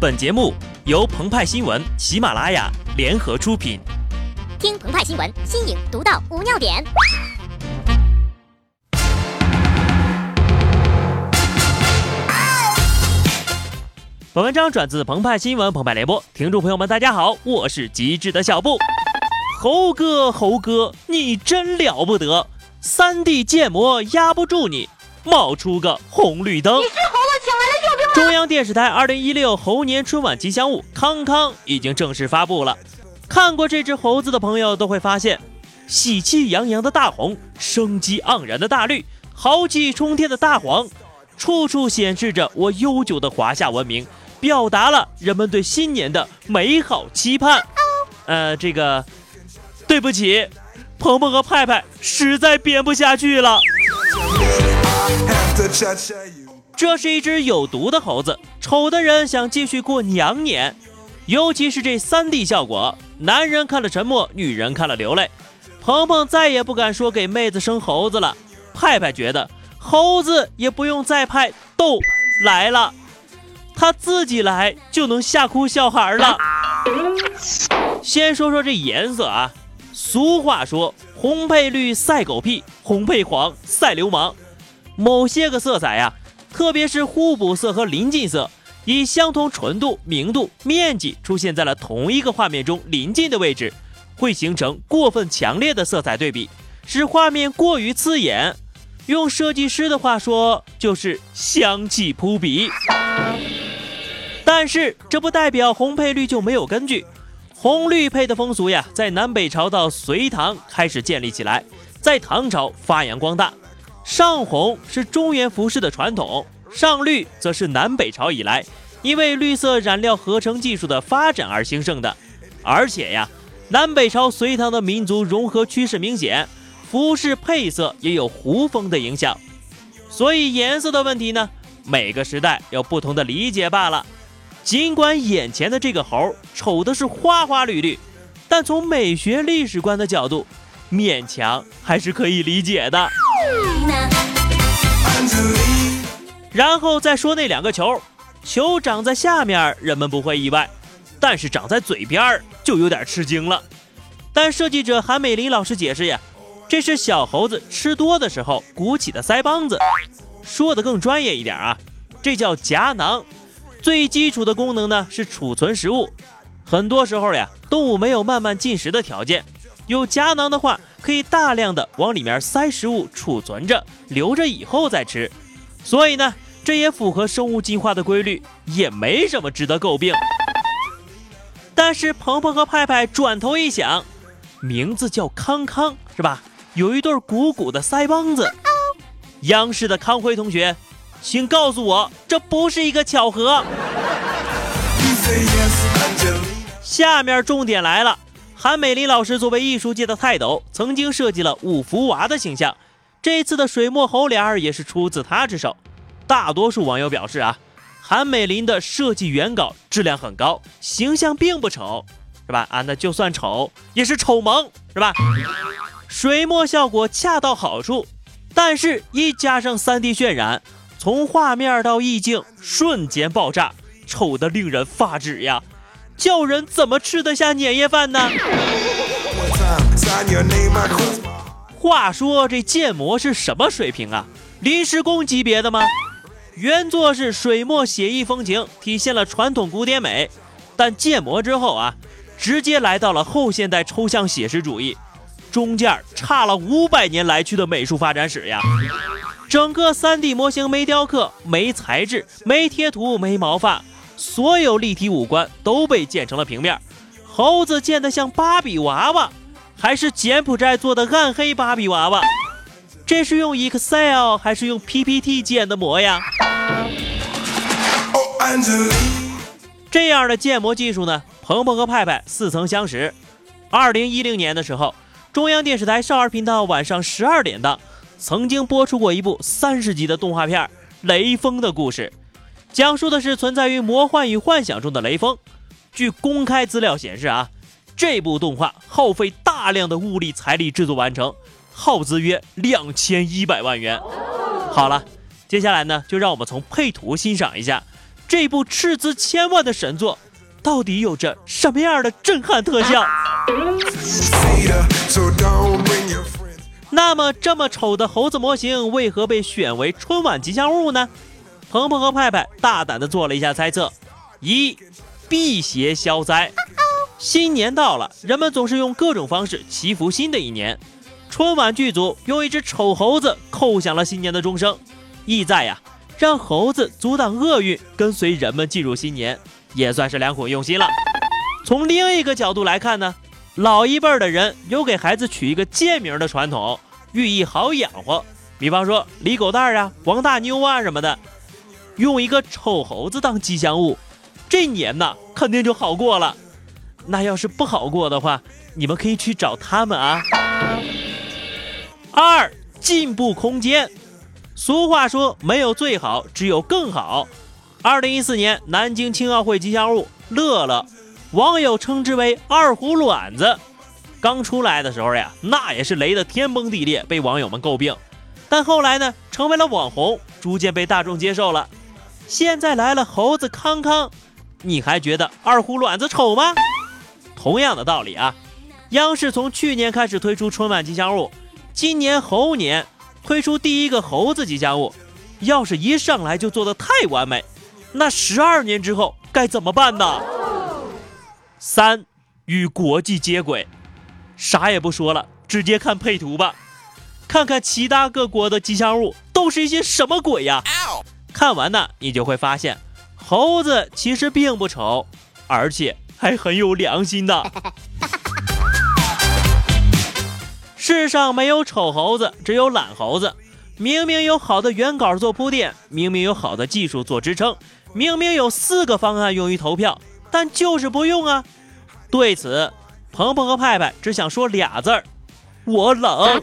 本节目由澎湃新闻、喜马拉雅联合出品。听澎湃新闻，新颖独到，无尿点。本文章转自澎湃新闻澎湃联播，听众朋友们，大家好，我是机智的小布。猴哥，猴哥，你真了不得，三 D 建模压不住你，冒出个红绿灯。中央电视台二零一六猴年春晚吉祥物康康已经正式发布了。看过这只猴子的朋友都会发现，喜气洋洋的大红，生机盎然的大绿，豪气冲天的大黄，处处显示着我悠久的华夏文明，表达了人们对新年的美好期盼。呃，这个，对不起，鹏鹏和派派实在编不下去了。这是一只有毒的猴子，丑的人想继续过娘年，尤其是这三 D 效果，男人看了沉默，女人看了流泪。鹏鹏再也不敢说给妹子生猴子了，派派觉得猴子也不用再派逗来了，他自己来就能吓哭小孩了。先说说这颜色啊，俗话说红配绿赛狗屁，红配黄赛流氓，某些个色彩呀。特别是互补色和临近色，以相同纯度、明度、面积出现在了同一个画面中临近的位置，会形成过分强烈的色彩对比，使画面过于刺眼。用设计师的话说，就是香气扑鼻。但是这不代表红配绿就没有根据，红绿配的风俗呀，在南北朝到隋唐开始建立起来，在唐朝发扬光大。上红是中原服饰的传统，上绿则是南北朝以来因为绿色染料合成技术的发展而兴盛的。而且呀，南北朝、隋唐的民族融合趋势明显，服饰配色也有胡风的影响。所以颜色的问题呢，每个时代有不同的理解罢了。尽管眼前的这个猴丑的是花花绿绿，但从美学历史观的角度，勉强还是可以理解的。然后再说那两个球，球长在下面，人们不会意外，但是长在嘴边儿就有点吃惊了。但设计者韩美林老师解释呀，这是小猴子吃多的时候鼓起的腮帮子。说的更专业一点啊，这叫夹囊。最基础的功能呢是储存食物。很多时候呀，动物没有慢慢进食的条件，有夹囊的话。可以大量的往里面塞食物，储存着，留着以后再吃。所以呢，这也符合生物进化的规律，也没什么值得诟病。但是鹏鹏和派派转头一想，名字叫康康是吧？有一对鼓鼓的腮帮子。央视的康辉同学，请告诉我，这不是一个巧合。下面重点来了。韩美林老师作为艺术界的泰斗，曾经设计了五福娃的形象。这次的水墨猴脸儿也是出自他之手。大多数网友表示啊，韩美林的设计原稿质量很高，形象并不丑，是吧？啊，那就算丑也是丑萌，是吧？水墨效果恰到好处，但是一加上 3D 渲染，从画面到意境瞬间爆炸，丑得令人发指呀！叫人怎么吃得下年夜饭呢？话说这建模是什么水平啊？临时工级别的吗？原作是水墨写意风情，体现了传统古典美，但建模之后啊，直接来到了后现代抽象写实主义，中间差了五百年来去的美术发展史呀！整个 3D 模型没雕刻，没材质，没贴图，没毛发。所有立体五官都被建成了平面，猴子建得像芭比娃娃，还是柬埔寨做的暗黑芭比娃娃？这是用 Excel 还是用 PPT 建的模呀？这样的建模技术呢？鹏鹏和派派似曾相识。二零一零年的时候，中央电视台少儿频道晚上十二点档曾经播出过一部三十集的动画片《雷锋的故事》。讲述的是存在于魔幻与幻想中的雷锋。据公开资料显示啊，这部动画耗费大量的物力财力制作完成，耗资约两千一百万元。好了，接下来呢，就让我们从配图欣赏一下这部斥资千万的神作，到底有着什么样的震撼特效？那么这么丑的猴子模型为何被选为春晚吉祥物呢？鹏鹏和派派大胆的做了一下猜测：一，辟邪消灾。新年到了，人们总是用各种方式祈福新的一年。春晚剧组用一只丑猴子叩响了新年的钟声，意在呀，让猴子阻挡厄运，跟随人们进入新年，也算是良苦用心了。从另一个角度来看呢？老一辈的人有给孩子取一个贱名的传统，寓意好养活。比方说李狗蛋啊、王大妞啊什么的，用一个丑猴子当吉祥物，这年呢肯定就好过了。那要是不好过的话，你们可以去找他们啊。二进步空间，俗话说没有最好，只有更好。二零一四年南京青奥会吉祥物乐乐。网友称之为“二胡卵子”，刚出来的时候呀，那也是雷得天崩地裂，被网友们诟病。但后来呢，成为了网红，逐渐被大众接受了。现在来了猴子康康，你还觉得二胡卵子丑吗？同样的道理啊，央视从去年开始推出春晚吉祥物，今年猴年推出第一个猴子吉祥物，要是一上来就做的太完美，那十二年之后该怎么办呢？三与国际接轨，啥也不说了，直接看配图吧，看看其他各国的吉祥物都是一些什么鬼呀！看完呢，你就会发现，猴子其实并不丑，而且还很有良心的。世上没有丑猴子，只有懒猴子。明明有好的原稿做铺垫，明明有好的技术做支撑，明明有四个方案用于投票。但就是不用啊！对此，鹏鹏和派派只想说俩字儿：我冷。